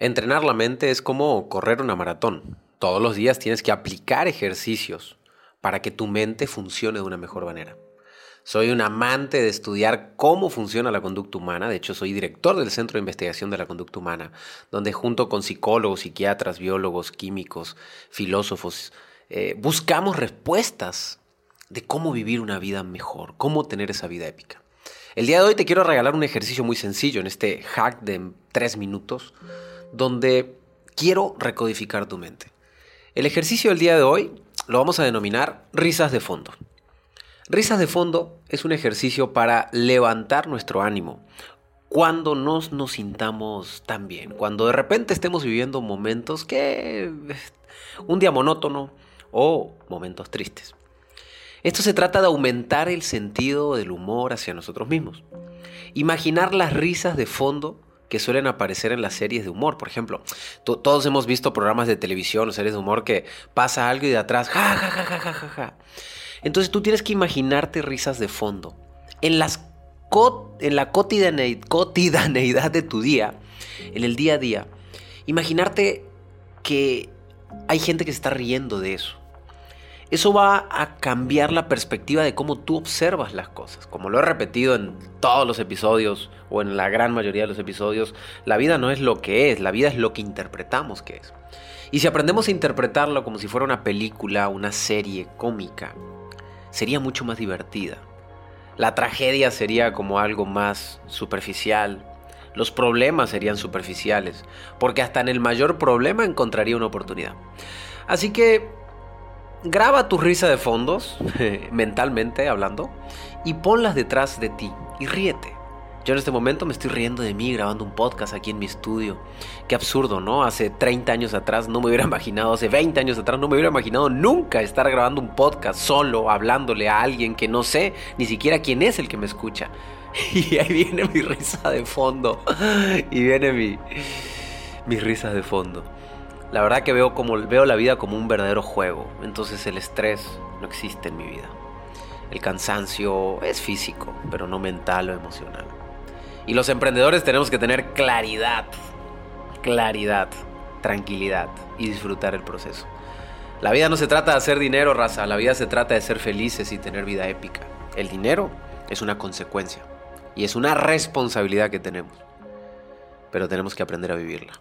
Entrenar la mente es como correr una maratón. Todos los días tienes que aplicar ejercicios para que tu mente funcione de una mejor manera. Soy un amante de estudiar cómo funciona la conducta humana. De hecho, soy director del Centro de Investigación de la Conducta Humana, donde junto con psicólogos, psiquiatras, biólogos, químicos, filósofos, eh, buscamos respuestas de cómo vivir una vida mejor, cómo tener esa vida épica. El día de hoy te quiero regalar un ejercicio muy sencillo en este hack de tres minutos donde quiero recodificar tu mente. El ejercicio del día de hoy lo vamos a denominar risas de fondo. Risas de fondo es un ejercicio para levantar nuestro ánimo cuando nos nos sintamos tan bien, cuando de repente estemos viviendo momentos que un día monótono o momentos tristes. Esto se trata de aumentar el sentido del humor hacia nosotros mismos. Imaginar las risas de fondo que suelen aparecer en las series de humor. Por ejemplo, todos hemos visto programas de televisión o series de humor que pasa algo y de atrás, ja, ja, ja, ja, ja, ja. Entonces tú tienes que imaginarte risas de fondo. En, la cotidianeidad de tu día, en el día a día, imaginarte que hay gente que se está riendo de eso. Eso va a cambiar la perspectiva de cómo tú observas las cosas. Como lo he repetido en todos los episodios o en la gran mayoría de los episodios, la vida no es lo que es, la vida es lo que interpretamos que es. Y si aprendemos a interpretarlo como si fuera una película, una serie cómica, sería mucho más divertida. La tragedia sería como algo más superficial. Los problemas serían superficiales, porque hasta en el mayor problema encontraría una oportunidad. Así que graba tu risa de fondos, mentalmente hablando, y ponlas detrás de ti y ríete. Yo en este momento me estoy riendo de mí grabando un podcast aquí en mi estudio. Qué absurdo, ¿no? Hace 30 años atrás no me hubiera imaginado, hace 20 años atrás no me hubiera imaginado nunca estar grabando un podcast solo, hablándole a alguien que no sé ni siquiera quién es el que me escucha. Y ahí viene mi risa de fondo. Y viene mi, mi risa de fondo. La verdad que veo, como, veo la vida como un verdadero juego, entonces el estrés no existe en mi vida. El cansancio es físico, pero no mental o emocional. Y los emprendedores tenemos que tener claridad, claridad, tranquilidad y disfrutar el proceso. La vida no se trata de hacer dinero, raza, la vida se trata de ser felices y tener vida épica. El dinero es una consecuencia y es una responsabilidad que tenemos, pero tenemos que aprender a vivirla.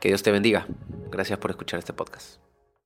Que Dios te bendiga. Gracias por escuchar este podcast.